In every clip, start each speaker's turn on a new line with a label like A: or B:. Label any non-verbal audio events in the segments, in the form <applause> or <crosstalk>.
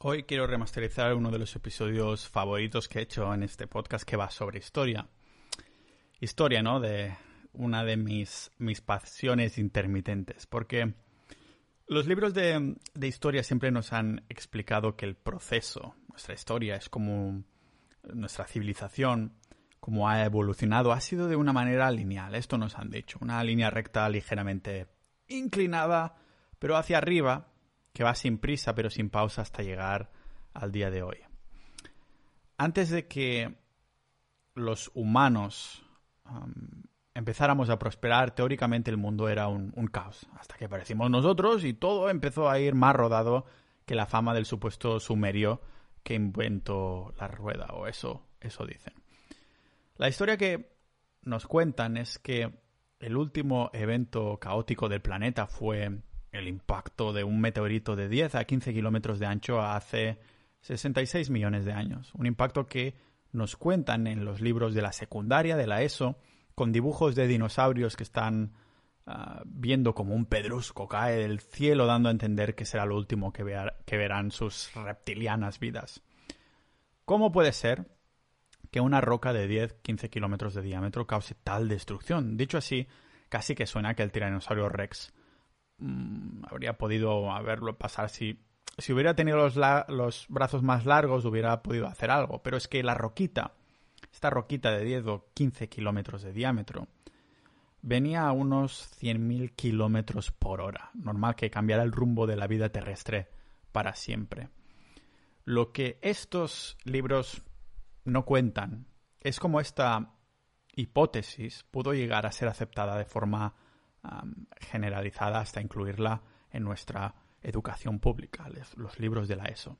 A: Hoy quiero remasterizar uno de los episodios favoritos que he hecho en este podcast que va sobre historia. Historia, ¿no? De una de mis, mis pasiones intermitentes. Porque los libros de, de historia siempre nos han explicado que el proceso, nuestra historia, es como nuestra civilización, como ha evolucionado, ha sido de una manera lineal. Esto nos han dicho. Una línea recta ligeramente inclinada, pero hacia arriba que va sin prisa pero sin pausa hasta llegar al día de hoy. Antes de que los humanos um, empezáramos a prosperar, teóricamente el mundo era un, caos, hasta que aparecimos nosotros y todo empezó a ir más rodado que la fama del supuesto sumerio que inventó la rueda, o eso, eso dicen. La historia que nos cuentan es que el último evento caótico del planeta fue el impacto de un meteorito de 10 a 15 kilómetros de ancho hace 66 millones de años. Un impacto que nos cuentan en los libros de la secundaria, de la ESO, con dibujos de dinosaurios que están ah, viendo como un pedrusco cae del cielo, dando a entender que será lo último que, que verán sus reptilianas vidas. ¿Cómo puede ser que una roca de 10-15 kilómetros de diámetro cause tal destrucción? Dicho así, casi que suena que el tiranosaurio Rex Mm, habría podido haberlo pasar si si hubiera tenido los, los, brazos más largos hubiera podido hacer algo, pero es que la roquita, esta roquita de 10 o 15 kilómetros de diámetro, venía a unos 100.000 kilómetros por hora. Normal que cambiara el rumbo de la vida terrestre para siempre. Lo que estos libros no cuentan es cómo esta hipótesis pudo llegar a ser aceptada de forma generalizada hasta incluirla en nuestra educación pública, los libros de la ESO.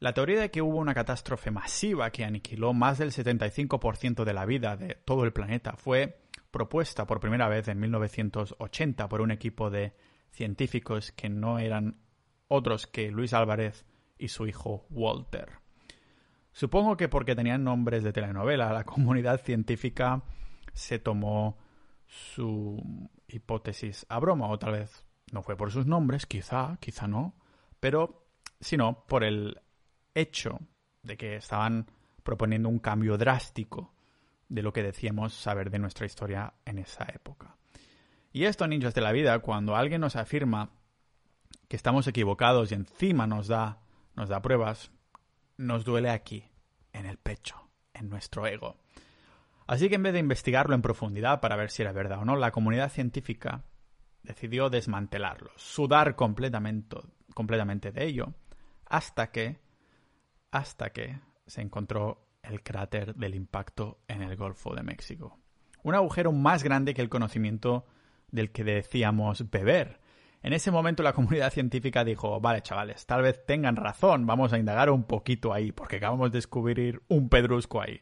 A: La teoría de que hubo una catástrofe masiva que aniquiló más del 75% de la vida de todo el planeta fue propuesta por primera vez en 1980 por un equipo de científicos que no eran otros que Luis Álvarez y su hijo Walter. Supongo que porque tenían nombres de telenovela, la <laughs> comunidad científica se tomó su hipótesis a broma, o tal vez no fue por sus nombres, quizá, quizá no, pero sino por el hecho de que estaban proponiendo un cambio drástico de lo que decíamos saber de nuestra historia en esa época. Y esto, ninjas de la vida, cuando alguien nos afirma que estamos equivocados y encima nos da, nos da pruebas, nos duele aquí, en el pecho, en nuestro ego. Así que en vez de investigarlo en profundidad para ver si era verdad o no, la comunidad científica decidió desmantelarlo, sudar completamente, completamente de ello, hasta que, hasta que se encontró el cráter del impacto en el Golfo de México. Un agujero más grande que el conocimiento del que decíamos beber. En ese momento la comunidad científica dijo, vale chavales, tal vez tengan razón, vamos a indagar un poquito ahí, porque acabamos de descubrir un pedrusco ahí.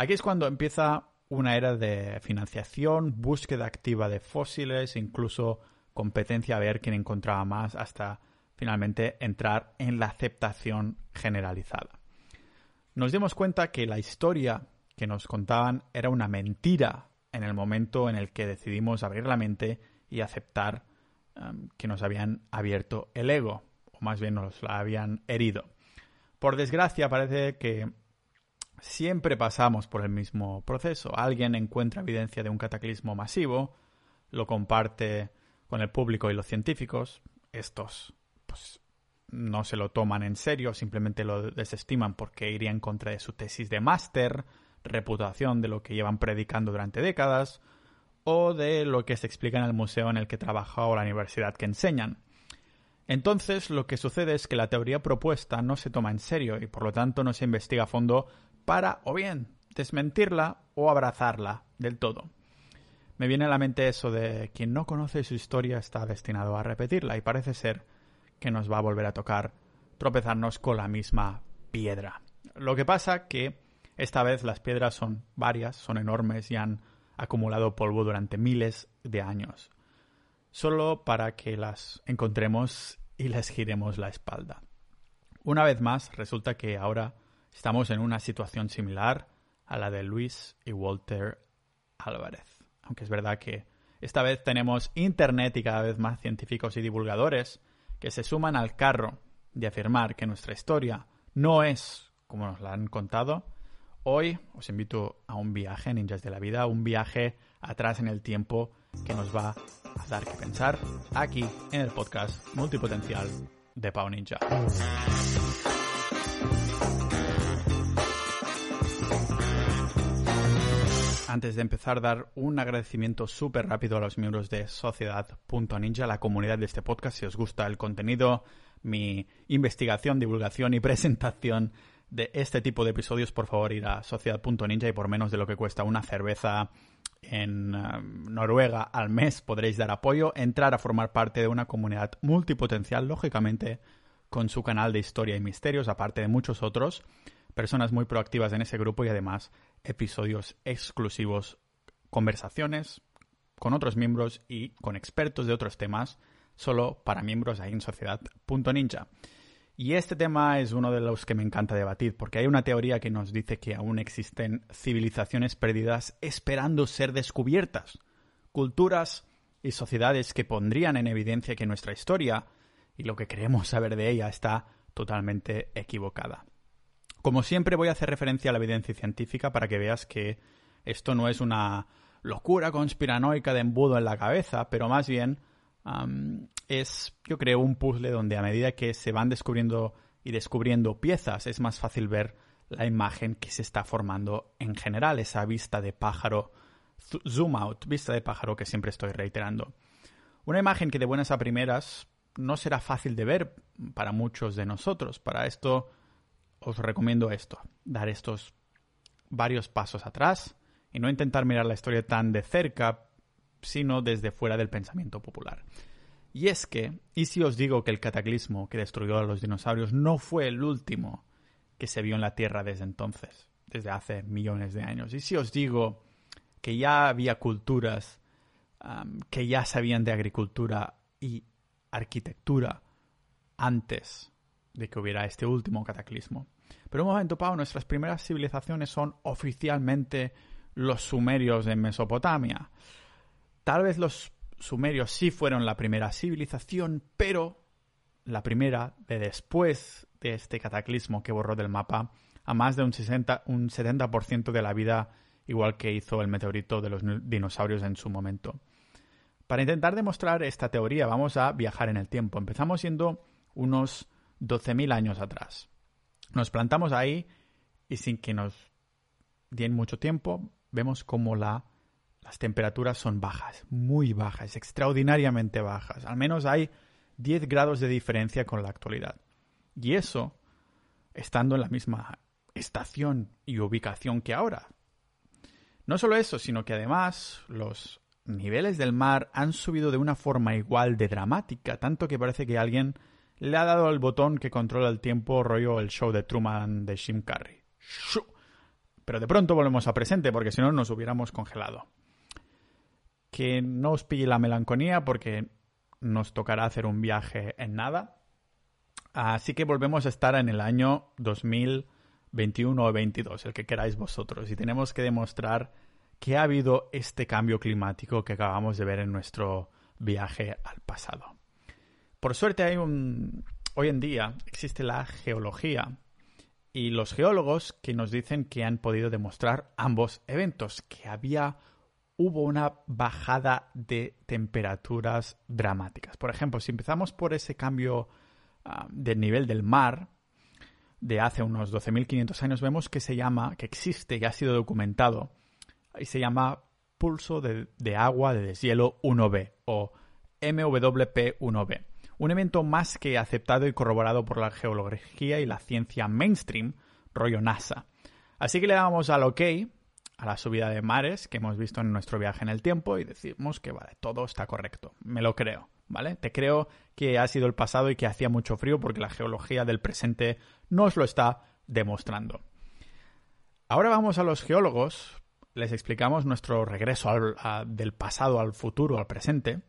A: Aquí es cuando empieza una era de financiación, búsqueda activa de fósiles, incluso competencia a ver quién encontraba más hasta finalmente entrar en la aceptación generalizada. Nos dimos cuenta que la historia que nos contaban era una mentira en el momento en el que decidimos abrir la mente y aceptar um, que nos habían abierto el ego, o más bien nos la habían herido. Por desgracia parece que siempre pasamos por el mismo proceso. Alguien encuentra evidencia de un cataclismo masivo, lo comparte con el público y los científicos. Estos, pues, no se lo toman en serio, simplemente lo desestiman porque iría en contra de su tesis de máster, reputación de lo que llevan predicando durante décadas, o de lo que se explica en el museo en el que trabaja o la universidad que enseñan. Entonces, lo que sucede es que la teoría propuesta no se toma en serio y por lo tanto no se investiga a fondo para o bien desmentirla o abrazarla del todo. Me viene a la mente eso de quien no conoce su historia está destinado a repetirla y parece ser que nos va a volver a tocar tropezarnos con la misma piedra. Lo que pasa que esta vez las piedras son varias, son enormes y han acumulado polvo durante miles de años, solo para que las encontremos y les giremos la espalda. Una vez más, resulta que ahora Estamos en una situación similar a la de Luis y Walter Álvarez. Aunque es verdad que esta vez tenemos Internet y cada vez más científicos y divulgadores que se suman al carro de afirmar que nuestra historia no es como nos la han contado, hoy os invito a un viaje, ninjas de la vida, un viaje atrás en el tiempo que nos va a dar que pensar aquí en el podcast multipotencial de Pau Ninja. Antes de empezar, dar un agradecimiento súper rápido a los miembros de Sociedad.ninja, la comunidad de este podcast. Si os gusta el contenido, mi investigación, divulgación y <laughs> presentación de este tipo de episodios, por favor ir a Sociedad.ninja y por menos de lo que cuesta una cerveza en um, Noruega al mes podréis dar apoyo, entrar a formar parte de una comunidad multipotencial, lógicamente con su canal de historia y misterios, aparte de muchos otros, personas muy proactivas en ese grupo y además episodios exclusivos, conversaciones con otros miembros y con expertos de otros temas, solo para miembros ahí en sociedad.ninja. Y este tema es uno de los que me encanta debatir, porque hay una teoría que nos dice que aún existen civilizaciones perdidas esperando ser descubiertas, culturas y sociedades que pondrían en evidencia que nuestra historia y lo que queremos saber de ella está totalmente equivocada. Como siempre voy a hacer referencia a la evidencia científica para que veas que esto no es una locura conspiranoica de embudo en la cabeza, pero más bien es, yo creo, un puzzle donde a medida que se van descubriendo y descubriendo piezas es más fácil ver la imagen que se está formando en general, esa vista de pájaro, zoom out, vista de pájaro que siempre estoy reiterando. Una imagen que de buenas a primeras no será fácil de ver para muchos de nosotros. Para esto os recomiendo esto, dar estos varios pasos atrás y no intentar mirar la historia tan de cerca, sino desde fuera del pensamiento popular. Y es que, ¿y si os digo que el cataclismo que destruyó a los dinosaurios no fue el último que se vio en la Tierra desde entonces, desde hace millones de años? ¿Y si os digo que ya había culturas que ya sabían de agricultura y arquitectura antes de que hubiera este último cataclismo. Pero un momento, Pau, nuestras primeras civilizaciones son oficialmente los sumerios de Mesopotamia. Tal vez los sumerios sí fueron la primera civilización, pero la primera de después de este cataclismo que borró del mapa a más de un, 60, un 70% de la vida, igual que hizo el meteorito de los dinosaurios en su momento. Para intentar demostrar esta teoría vamos a viajar en el tiempo. Empezamos siendo unos 12.000 años atrás. Nos plantamos ahí y sin que nos den mucho tiempo, vemos como la, las temperaturas son bajas, muy bajas, extraordinariamente bajas. Al menos hay 10 grados de diferencia con la actualidad. Y eso estando en la misma estación y ubicación que ahora. No solo eso, sino que además los niveles del mar han subido de una forma igual de dramática, tanto que parece que alguien le ha dado el botón que controla el tiempo rollo el show de Truman de Jim Carrey. Pero de pronto volvemos a presente porque si no nos hubiéramos congelado. Que no os pille la melancolía porque nos tocará hacer un viaje en nada. Así que volvemos a estar en el año 2021 o 22, el que queráis vosotros. Y tenemos que demostrar que ha habido este cambio climático que acabamos de ver en nuestro viaje al pasado. Por suerte hay un... Hoy en día existe la geología y los geólogos que nos dicen que han podido demostrar ambos eventos, que había hubo una bajada de temperaturas dramáticas. Por ejemplo, si empezamos por ese cambio ah, del nivel del mar de hace unos 12.500 años, vemos que se llama, que existe y ha sido documentado, y se llama pulso de, de agua de deshielo 1B o MWP1B un evento más que aceptado y corroborado por la geología y la ciencia mainstream, rollo NASA. Así que le damos al OK a la subida de mares que hemos visto en nuestro viaje en el tiempo y decimos que vale, todo está correcto. Me lo creo, ¿vale? Te creo que ha sido el pasado y que hacía mucho frío porque la geología del presente nos lo está demostrando. Ahora vamos a los geólogos, les explicamos nuestro regreso del pasado al futuro, al presente,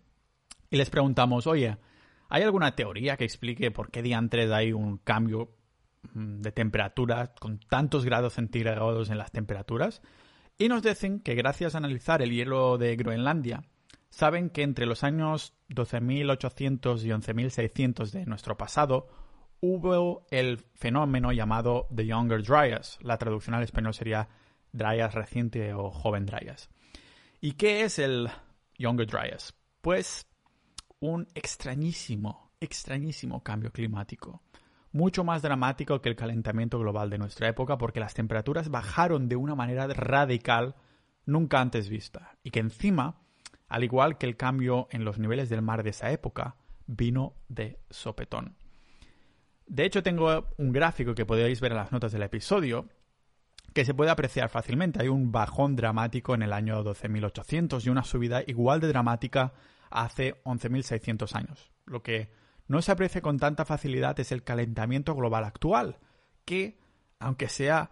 A: y les preguntamos, oye, ¿Hay alguna teoría que explique por qué diantres hay un cambio mm, de temperatura con tantos grados centígrados en las temperaturas? Y nos dicen que gracias a analizar el hielo de Groenlandia, saben que entre los años 12.800 y 11.600 de nuestro pasado hubo el fenómeno llamado The Younger Dryas. La traducción al español sería Dryas reciente o joven Dryas. ¿Y qué es el Younger Dryas? Pues un extrañísimo, extrañísimo cambio climático. Mucho más dramático que el calentamiento global de nuestra época porque las temperaturas bajaron de una manera radical nunca antes vista. Y que encima, al igual que el cambio en los niveles del mar de esa época, vino de sopetón. De hecho, tengo un gráfico que podéis ver en las notas del episodio que se puede apreciar fácilmente. Hay un bajón dramático en el año 12.800 y una subida igual de dramática hace 11.600 años. Lo que no se aprecia con tanta facilidad es el calentamiento global actual, que, aunque sea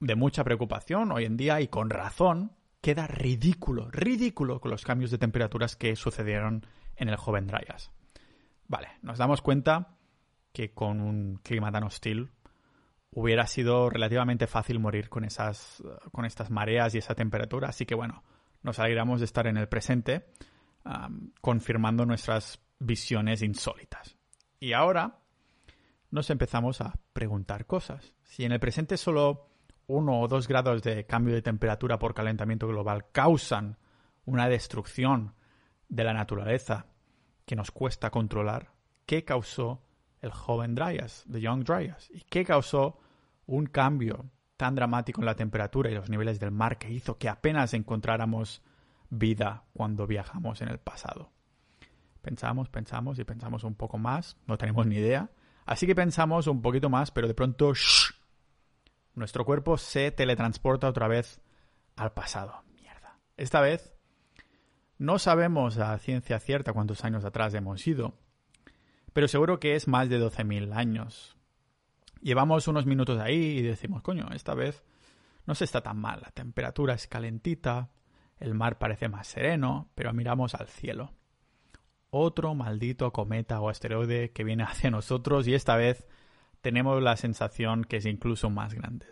A: de mucha preocupación hoy en día y con razón, queda ridículo, ridículo con los cambios de temperaturas que sucedieron en el joven Dryas. Vale, nos damos cuenta que con un clima tan hostil hubiera sido relativamente fácil morir con esas con estas mareas y esa temperatura. Así que bueno, nos alegramos de estar en el presente, confirmando nuestras visiones insólitas. Y ahora nos empezamos a preguntar cosas. Si en el presente solo uno o dos grados de cambio de temperatura por calentamiento global causan una destrucción de la naturaleza que nos cuesta controlar, ¿qué causó el joven Dryas, The Young Dryas, y qué causó un cambio tan dramático en la temperatura y los niveles del mar que hizo que apenas encontráramos vida cuando viajamos en el pasado. Pensamos, pensamos y pensamos un poco más, no tenemos ni idea, así que pensamos un poquito más, pero de pronto nuestro cuerpo se teletransporta otra vez al pasado. Mierda. Esta vez no sabemos a ciencia cierta cuántos años atrás hemos ido, pero seguro que es más de 12.000 años. Llevamos unos minutos ahí y decimos, coño, esta vez no se está tan mal, la temperatura es calentita, el mar parece más sereno, pero miramos al cielo. Otro maldito cometa o asteroide que viene <laughs> hacia nosotros y esta vez tenemos la sensación que es incluso más grande.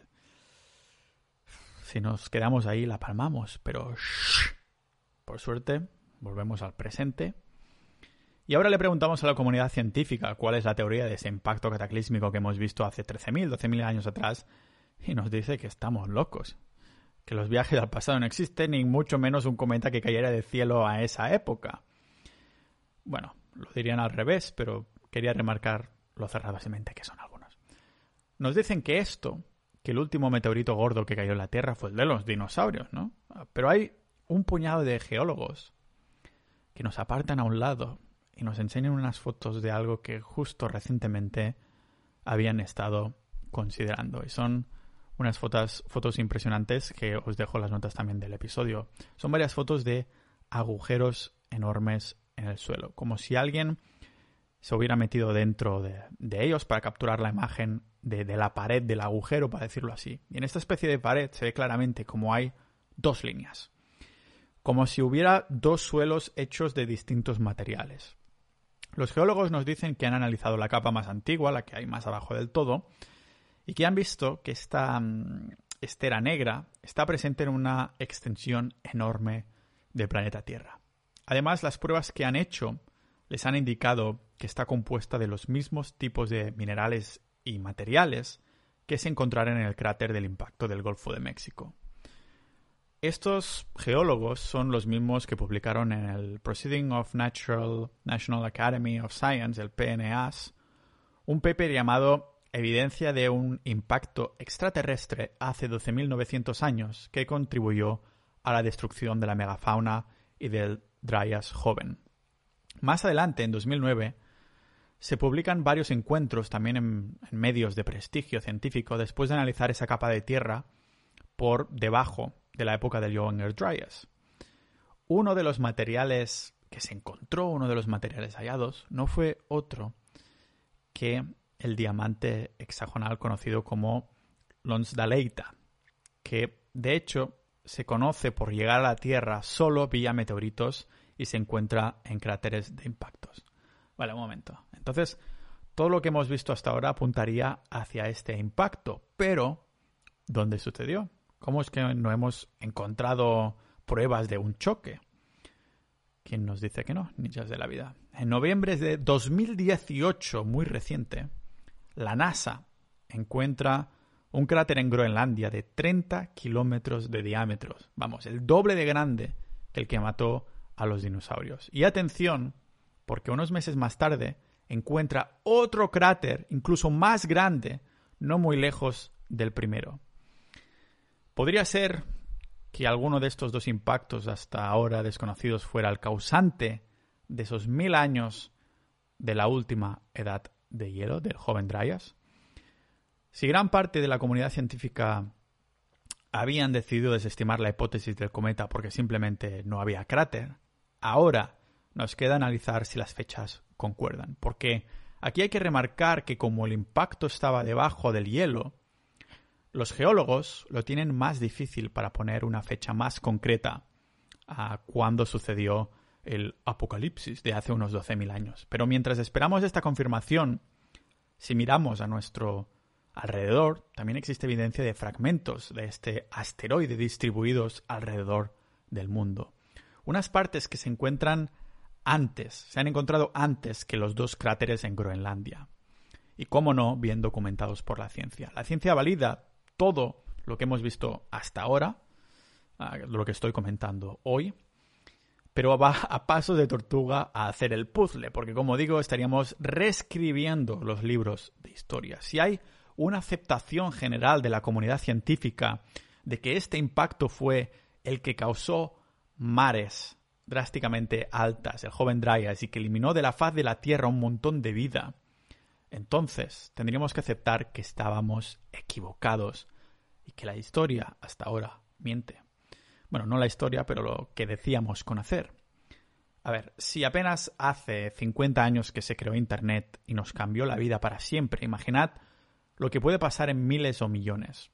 A: Si nos quedamos ahí la palmamos, pero por suerte volvemos al presente y ahora le preguntamos a la comunidad científica cuál es la teoría de ese impacto cataclísmico que hemos visto hace 13.000, 12.000 años atrás, y nos dice que estamos locos, que los viajes al pasado no existen, ni mucho menos un cometa que cayera del cielo a esa época. Bueno, lo dirían al revés, pero quería remarcar lo cerradamente que son algunos. Nos dicen que esto, que el último meteorito gordo que cayó en la Tierra fue el de los dinosaurios, ¿no? Pero hay un puñado de geólogos que nos apartan a un lado y nos enseñan unas fotos de algo que justo recientemente habían estado considerando. Y son unas fotos, fotos impresionantes que os dejo las notas también del episodio. Son varias fotos de agujeros enormes en el suelo, como si alguien se hubiera metido dentro de, ellos para capturar la imagen de, de, la pared del agujero, para decirlo así. Y en esta especie de pared se ve claramente como hay dos líneas, como si hubiera dos suelos hechos de distintos materiales. Los geólogos nos dicen que han analizado la capa más antigua, la que hay más abajo del todo, y que han visto que esta mm, estera negra está presente en una extensión enorme del planeta Tierra. Además, las pruebas que han hecho les han indicado que está compuesta de los mismos tipos de minerales y materiales que se encontraron en el cráter del impacto del Golfo de México. Estos geólogos son los mismos que publicaron en el Proceeding of Natural National Academy of Science, el PNAS, un paper llamado Evidencia de un impacto extraterrestre hace 12.900 años que contribuyó a la destrucción de la megafauna y del Dryas joven. Más adelante, en 2009, se publican varios encuentros también en, medios de prestigio científico después de analizar esa capa de tierra por debajo de la época del Younger Dryas. Uno de los materiales que se encontró, uno de los materiales hallados, no fue otro que el diamante hexagonal conocido como Lonsdaleita, que de hecho se conoce por llegar a la Tierra solo vía meteoritos y se encuentra en cráteres de impactos. Vale, un momento. Entonces, todo lo que hemos visto hasta ahora apuntaría hacia este impacto, pero ¿dónde sucedió? ¿Cómo es que no hemos encontrado pruebas de un choque? ¿Quién nos dice que no? Ninjas de la vida. En noviembre de 2018, muy reciente, la NASA encuentra un cráter en Groenlandia de 30 kilómetros de diámetro. Vamos, el doble de grande que el que mató a los dinosaurios. Y atención, porque unos meses más tarde encuentra otro cráter, incluso más grande, no muy lejos del primero. Podría ser que alguno de estos dos impactos hasta ahora desconocidos fuera el causante de esos mil años de la última edad de hielo del joven Dryas. Si gran parte de la comunidad científica habían decidido desestimar la hipótesis del cometa porque simplemente no había cráter, ahora nos queda analizar si las fechas concuerdan. Porque aquí hay que remarcar que como el impacto estaba debajo del hielo, los geólogos lo tienen más difícil para poner una fecha más concreta a cuándo sucedió el apocalipsis de hace unos 12.000 años. Pero mientras esperamos esta confirmación, si miramos a nuestro alrededor, también existe evidencia de fragmentos de este asteroide distribuidos alrededor del mundo. Unas partes que se encuentran antes, se han encontrado antes que los dos cráteres en Groenlandia. Y cómo no, bien documentados por la ciencia. La ciencia valida todo lo que hemos visto hasta ahora, ah, lo que estoy comentando hoy, pero va a paso de tortuga a hacer el puzzle, porque como digo, estaríamos reescribiendo los libros de historia. Si hay una aceptación general de la comunidad científica de que este impacto fue el que causó mares drásticamente altas, el joven Dryas, y que eliminó de la faz de la Tierra un montón de vida, entonces tendríamos que aceptar que estábamos equivocados y que la historia hasta ahora miente. Bueno, no la historia, pero lo que decíamos conocer. A ver, si apenas hace 50 años que se creó Internet y nos cambió la vida para siempre, imaginad lo que puede pasar en miles o millones.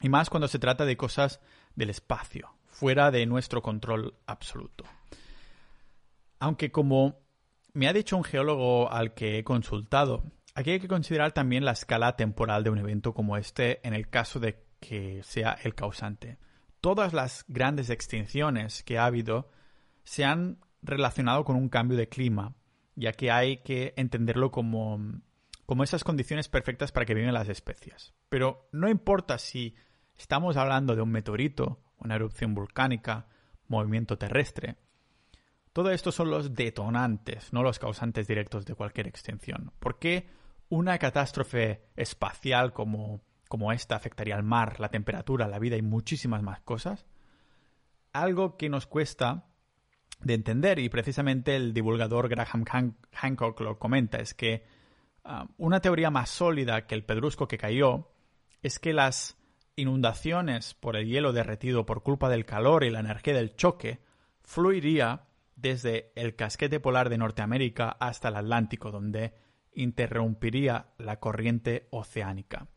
A: Y más cuando se trata de cosas del espacio, fuera de nuestro control absoluto. Aunque como me ha dicho un geólogo al que he consultado, aquí hay que considerar también la escala temporal de un evento como este en el caso de que sea el causante. Todas las grandes extinciones que ha habido se han relacionado con un cambio de clima, ya que hay que entenderlo como, como esas condiciones perfectas para que viven las especies. Pero no importa si estamos hablando de un meteorito una erupción volcánica, movimiento terrestre. Todo esto son los detonantes, no los causantes directos de cualquier extinción. ¿Por qué una catástrofe espacial como, como esta afectaría al mar, la temperatura, la vida y muchísimas más cosas? Algo que nos cuesta de entender y precisamente el divulgador Graham Hancock lo comenta, es que ah, una teoría más sólida que el pedrusco que cayó es que las inundaciones por el hielo derretido por culpa del calor y la energía del choque fluiría desde el casquete polar de Norteamérica hasta el Atlántico, donde interrumpiría la corriente oceánica.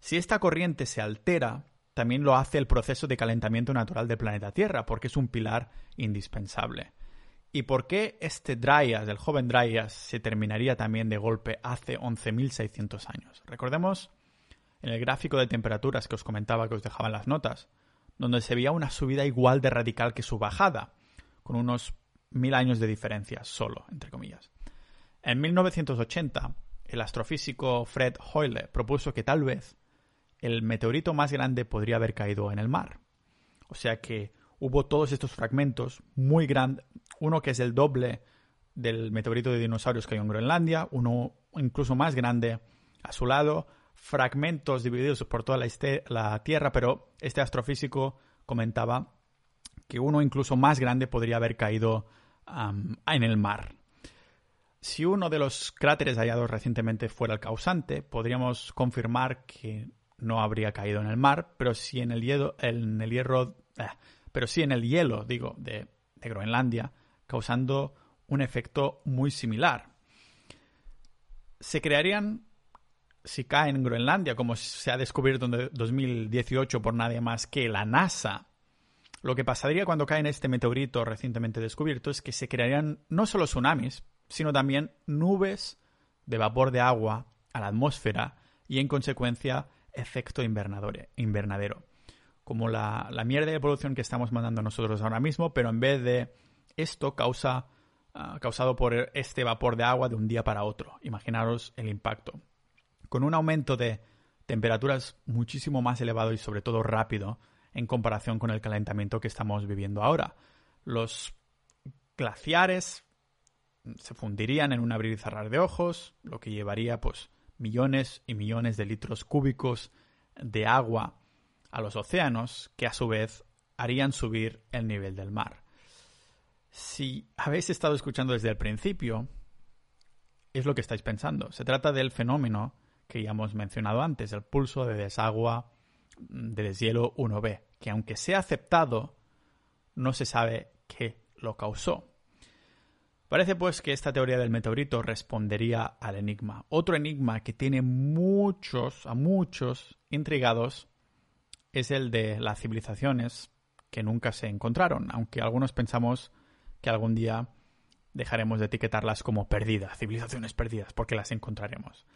A: Si esta corriente se altera, también lo hace el proceso de calentamiento natural del planeta Tierra, porque es un pilar indispensable. ¿Y por qué este Dryas, el joven Dryas, se terminaría también de golpe hace 11.600 años? Recordemos en el gráfico de temperaturas que os comentaba que os dejaba en las notas, donde se veía una subida igual de radical que su bajada, con unos mil años de diferencia solo, entre comillas. En 1980, el astrofísico Fred Hoyle propuso que tal vez el meteorito más grande podría haber caído en el mar. O sea que hubo todos estos fragmentos muy grandes, uno que es el doble del meteorito de dinosaurios que hay en Groenlandia, uno incluso más grande a su lado, fragmentos divididos por toda la, Tierra, pero este astrofísico comentaba que uno incluso más grande podría haber caído en el mar. Si uno de los cráteres hallados recientemente fuera el causante, podríamos confirmar que no habría caído en el mar, pero sí en el hielo, en el hierro, eh, pero sí en el hielo, digo, de Groenlandia, causando un efecto muy similar. Se crearían si cae en Groenlandia, como se ha descubierto en 2018 por nadie más que la NASA, lo que pasaría cuando cae en este meteorito recientemente descubierto es que se crearían no solo tsunamis, sino también nubes de vapor de agua a la atmósfera y en consecuencia efecto invernadero. Como la, la mierda de evolución que estamos mandando nosotros ahora mismo, pero en vez de esto causa, ah, causado por este vapor de agua de un día para otro. Imaginaros el impacto. con un aumento de temperaturas muchísimo más elevado y sobre todo rápido en comparación con el calentamiento que estamos viviendo ahora. Los glaciares se fundirían en un abrir y cerrar de ojos, lo que llevaría pues millones y millones de litros cúbicos de agua a los océanos, que a su vez harían subir el nivel del mar. Si habéis estado escuchando desde el principio, es lo que estáis pensando. Se trata del fenómeno que ya hemos mencionado antes, el pulso de desagua de deshielo 1b, que aunque sea aceptado, no se sabe qué lo causó. Parece pues que esta teoría del meteorito respondería al enigma. Otro enigma que tiene muchos, a muchos intrigados, es el de las civilizaciones que nunca se encontraron, aunque algunos pensamos que algún día dejaremos de etiquetarlas como perdidas, civilizaciones perdidas, porque las encontraremos.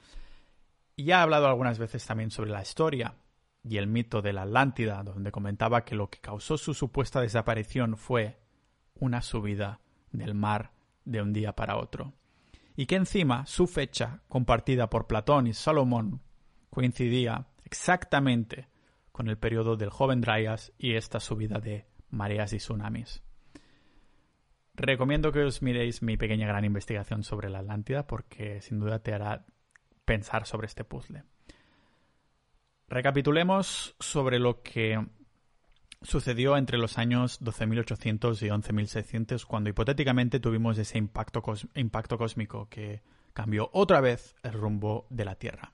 A: Y ya hablado algunas veces también sobre la historia y el mito de la Atlántida, donde comentaba que lo que causó su supuesta desaparición fue una subida del mar de un día para otro. Y que encima su fecha, compartida por Platón y Salomón, coincidía exactamente con el periodo del joven Dryas y esta subida de mareas y tsunamis. Recomiendo que os miréis mi pequeña gran investigación sobre la Atlántida porque sin duda te hará pensar sobre este puzzle. Recapitulemos sobre lo que sucedió entre los años 12.800 y 11.600 cuando hipotéticamente tuvimos ese impacto, impacto cósmico que cambió otra vez el rumbo de la Tierra.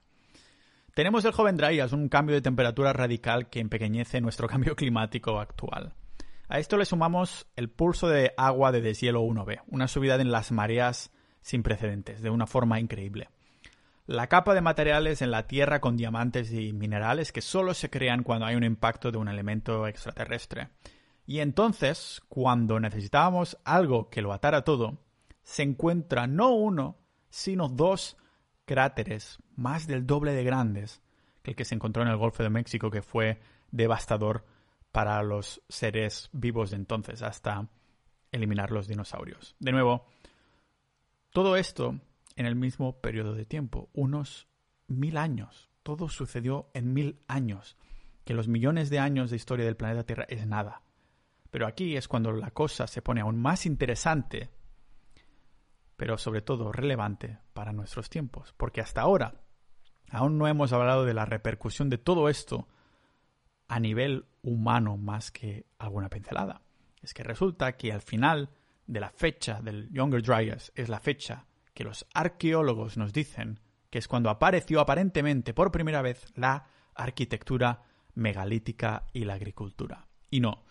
A: Tenemos el joven Dryas, un cambio de temperatura radical que empequeñece nuestro <laughs> cambio climático actual. A esto le sumamos el pulso de agua de deshielo 1B, una subida en las mareas sin precedentes, de una forma increíble la capa de materiales en la Tierra con diamantes y minerales que solo se crean cuando hay un impacto de un elemento extraterrestre. Y entonces, cuando necesitábamos algo que lo atara todo, se encuentra no uno, sino dos cráteres más del doble de grandes que el que se encontró en el Golfo de México, que fue devastador para los seres vivos de entonces, hasta eliminar los dinosaurios. De nuevo, todo esto en el mismo periodo de tiempo, unos mil años. Todo sucedió en mil años, que los millones de años de historia del planeta Tierra es nada. Pero aquí es cuando la cosa se pone aún más interesante, pero sobre todo relevante para nuestros tiempos, porque hasta ahora aún no hemos hablado de la repercusión de todo esto a nivel humano más que alguna pincelada. Es que resulta que al final de la fecha del Younger Dryas es la fecha que los arqueólogos nos dicen que es cuando apareció aparentemente por primera vez la arquitectura megalítica y la agricultura. Y no,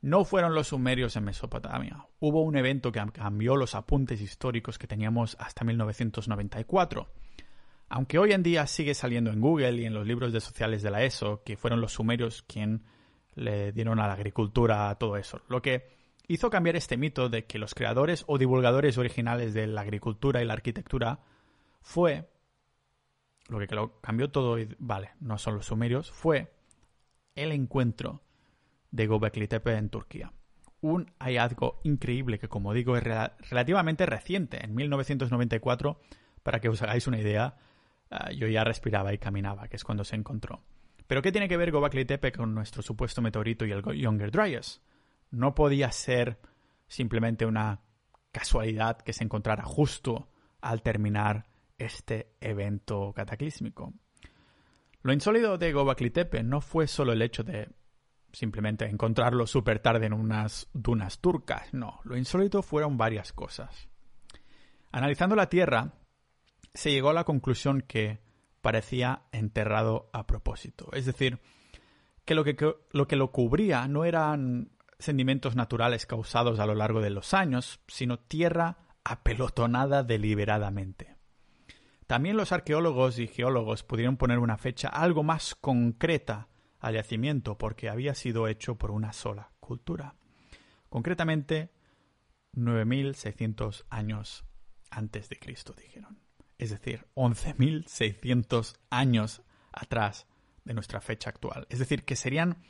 A: no fueron los sumerios en Mesopotamia. Hubo un evento que cambió los apuntes históricos que teníamos hasta 1994. Aunque hoy en día sigue saliendo en Google y en los libros de sociales de la ESO que fueron los sumerios quien le dieron a la agricultura todo eso. Lo que hizo cambiar este mito de que los creadores o divulgadores originales de la agricultura y la arquitectura fue lo que lo cambió todo y vale, no son los sumerios, fue el encuentro de Gobekli Tepe en Turquía. Un hallazgo increíble que, como digo, es relativamente reciente. En 1994, para que os hagáis una idea, ah, yo ya respiraba y caminaba, que es cuando se encontró. Pero ¿qué tiene que ver Gobekli Tepe con nuestro supuesto meteorito y el Younger Dryas? No podía ser simplemente una casualidad que se encontrara justo al terminar este evento cataclísmico. Lo insólito de Gobekli Tepe no fue solo el hecho de simplemente encontrarlo súper tarde en unas dunas turcas, no, lo insólito fueron varias cosas. Analizando la Tierra, se llegó a la conclusión que parecía enterrado a propósito, es decir, que, lo, que lo cubría no eran sedimentos naturales causados a lo largo de los años, sino tierra apelotonada deliberadamente. También los arqueólogos y geólogos pudieron poner una fecha algo más concreta al yacimiento porque había sido hecho por una sola cultura. Concretamente, 9.600 años antes de Cristo, dijeron. Es decir, 11.600 años atrás de nuestra fecha actual. Es decir, que serían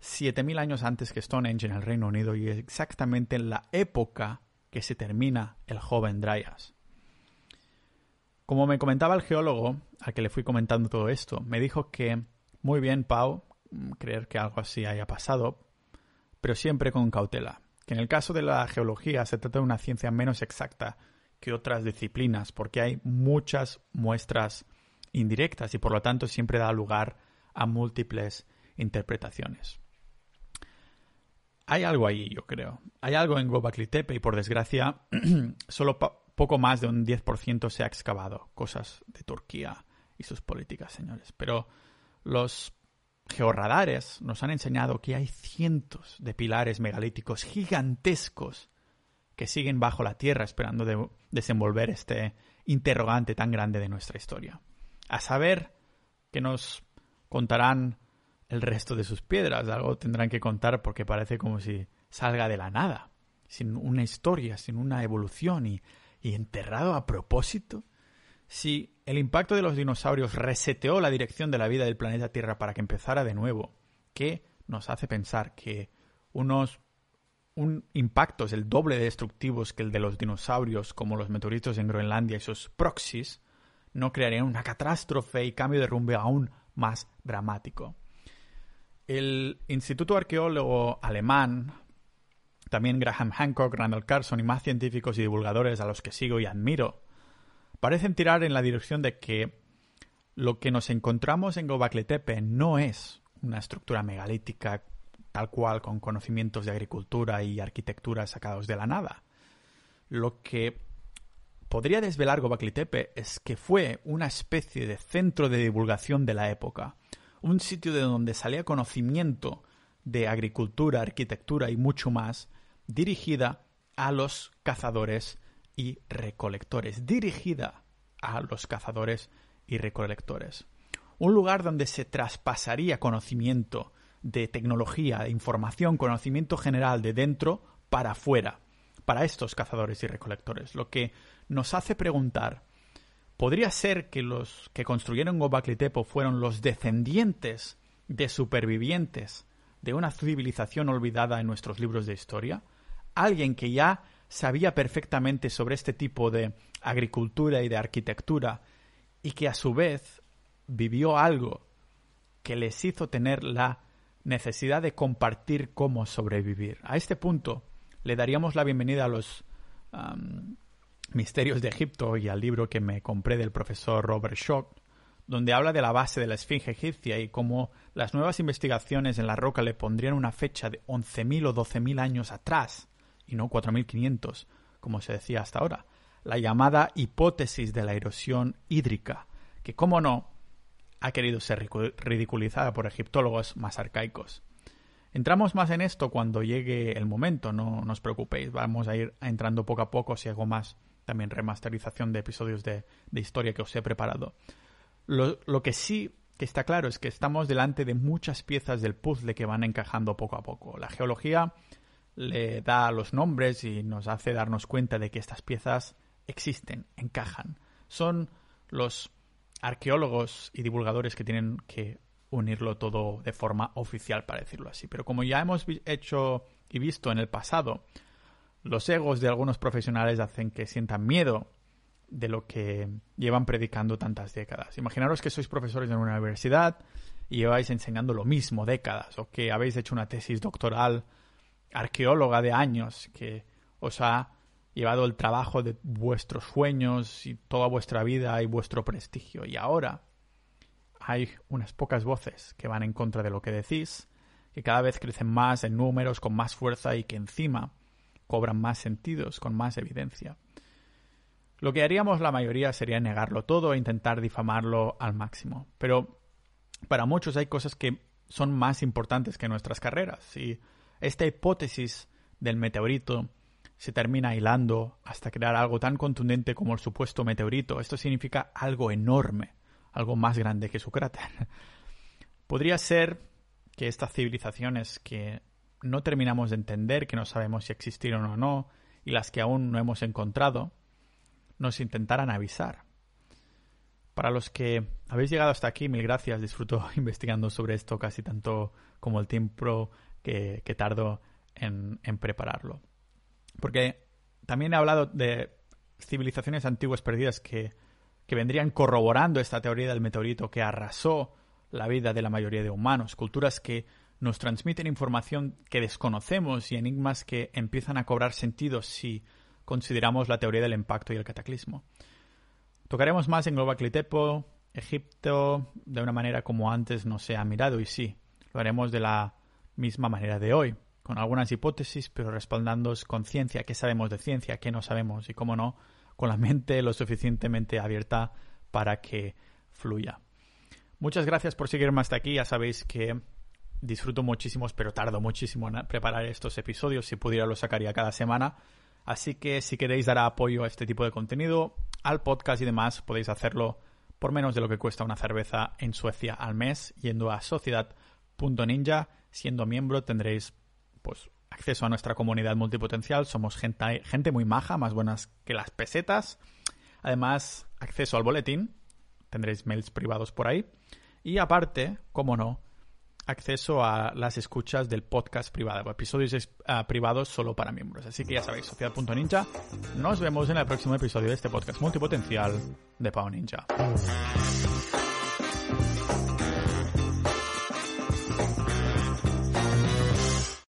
A: 7.000 años antes que Stonehenge en el Reino Unido y exactamente en la época que se termina el joven Dryas. Como me comentaba el geólogo, al que le fui comentando todo esto, me dijo que, muy bien, Pau, mm, creer que algo así haya pasado, pero siempre con cautela. Que en el caso de la geología se trata de una ciencia menos exacta que otras disciplinas, porque hay muchas muestras indirectas y por lo tanto siempre da lugar a múltiples interpretaciones. Hay algo ahí, yo creo. Hay algo en Gobekli Tepe y por desgracia <clears throat> solo poco más de un 10% se ha excavado. Cosas de Turquía y sus políticas, señores. Pero los georradares nos han enseñado que hay cientos de pilares megalíticos gigantescos que siguen bajo la tierra esperando de desenvolver este interrogante tan grande de nuestra historia. A saber que nos contarán el resto de sus piedras, algo tendrán que contar porque parece como si salga de la nada, sin una historia, sin una evolución y, enterrado a propósito. Si el impacto de los dinosaurios reseteó la dirección de la vida del planeta Tierra para que empezara de nuevo, ¿qué nos hace pensar que unos un impactos el doble de destructivos que el de los dinosaurios, como los meteoritos en Groenlandia y sus proxies, no crearían una catástrofe y cambio de rumbo aún más dramático. El Instituto Arqueólogo Alemán, también Graham Hancock, Randall Carson y más científicos y divulgadores a los que sigo y admiro, parecen tirar en la dirección de que lo que nos encontramos en Gobekli Tepe no es una estructura megalítica tal cual con conocimientos de agricultura y arquitectura sacados de la nada. Lo que podría desvelar Gobekli Tepe es que fue una especie de centro de divulgación de la época, un sitio de donde salía conocimiento de agricultura, arquitectura y mucho más, dirigida a los cazadores y recolectores, dirigida a los cazadores y recolectores. Un lugar donde se traspasaría conocimiento de tecnología, de información, conocimiento general de dentro para afuera, para estos cazadores y recolectores. Lo que nos hace preguntar, ¿podría ser que los que construyeron Gobekli fueron los descendientes de supervivientes de una civilización olvidada en nuestros libros de historia? ¿Alguien que ya sabía perfectamente sobre este tipo de agricultura y de arquitectura y que a su vez vivió algo que les hizo tener la necesidad de compartir cómo sobrevivir. A este punto le daríamos la bienvenida a los misterios de Egipto y al libro que me compré del profesor Robert Schock, donde habla de la base de la esfinge egipcia y cómo las nuevas investigaciones en la roca le pondrían una fecha de 11.000 o 12.000 años atrás y no 4.500, como se decía hasta ahora, la llamada hipótesis de la erosión hídrica, que, como no, ha querido ser ridiculizada por egiptólogos más arcaicos. Entramos más en esto cuando llegue el momento, no, os preocupéis, vamos a ir entrando poco a poco si hago más también remasterización de episodios de, historia que os he preparado. Lo, lo, que sí que está claro es que estamos delante de muchas piezas del puzzle que van encajando poco a poco. La geología le da los nombres y nos hace darnos cuenta de que estas piezas existen, encajan. Son los arqueólogos y divulgadores que tienen que unirlo todo de forma oficial, para decirlo así. Pero como ya hemos hecho y visto en el pasado, los egos de algunos profesionales hacen que sientan miedo de lo que llevan predicando tantas décadas. Imaginaros que sois profesores en una universidad y lleváis enseñando lo mismo décadas, o que habéis hecho una tesis doctoral arqueóloga de años que os ha llevado el trabajo de vuestros sueños y toda vuestra vida y vuestro prestigio. Y ahora hay unas pocas voces que van en contra de lo que decís, que cada vez crecen más en números, con más fuerza y que encima cobran más sentidos, con más evidencia. Lo que haríamos la mayoría sería negarlo todo e intentar difamarlo al máximo. Pero para muchos hay cosas que son más importantes que nuestras carreras. Y esta hipótesis del meteorito se termina hilando hasta crear algo tan contundente como el supuesto meteorito. Esto significa algo enorme, algo más grande que su cráter. <laughs> Podría ser que estas civilizaciones que no terminamos de entender, que no sabemos si existieron o no, y las que aún no hemos encontrado, nos intentaran avisar. Para los que habéis llegado hasta aquí, mil gracias. Disfruto <laughs> investigando sobre esto casi tanto como el tiempo que, que tardo en prepararlo. Porque también he hablado de civilizaciones antiguas perdidas que que vendrían corroborando esta teoría del meteorito que arrasó la vida de la mayoría de humanos, culturas que nos transmiten información que desconocemos y enigmas que empiezan a cobrar sentido si consideramos la teoría del impacto y el cataclismo. Tocaremos más en Global Egipto, de una manera como antes no se ha mirado y sí, lo haremos de la misma manera de hoy, con algunas hipótesis, pero respaldando con ciencia, qué sabemos de ciencia, qué no sabemos y, cómo no, con la mente lo suficientemente abierta para que fluya. Muchas gracias por seguirme hasta aquí. Ya sabéis que disfruto muchísimo, pero tardo muchísimo en preparar estos episodios. Si pudiera, los sacaría cada semana. Así que si queréis dar apoyo a este tipo de contenido, al podcast y demás, podéis hacerlo por menos de lo que cuesta una cerveza en Suecia al mes, yendo a sociedad.ninja. Siendo miembro tendréis pues acceso a nuestra comunidad multipotencial. Somos gente, gente muy maja, más buenas que las pesetas. Además, acceso al boletín. Tendréis mails privados por ahí. Y aparte, como no, acceso a las escuchas del podcast privado, episodios uh, privados solo para miembros. Así que ya sabéis, sociedad.ninja. Nos vemos en el próximo episodio de este podcast multipotencial de Pau Ninja.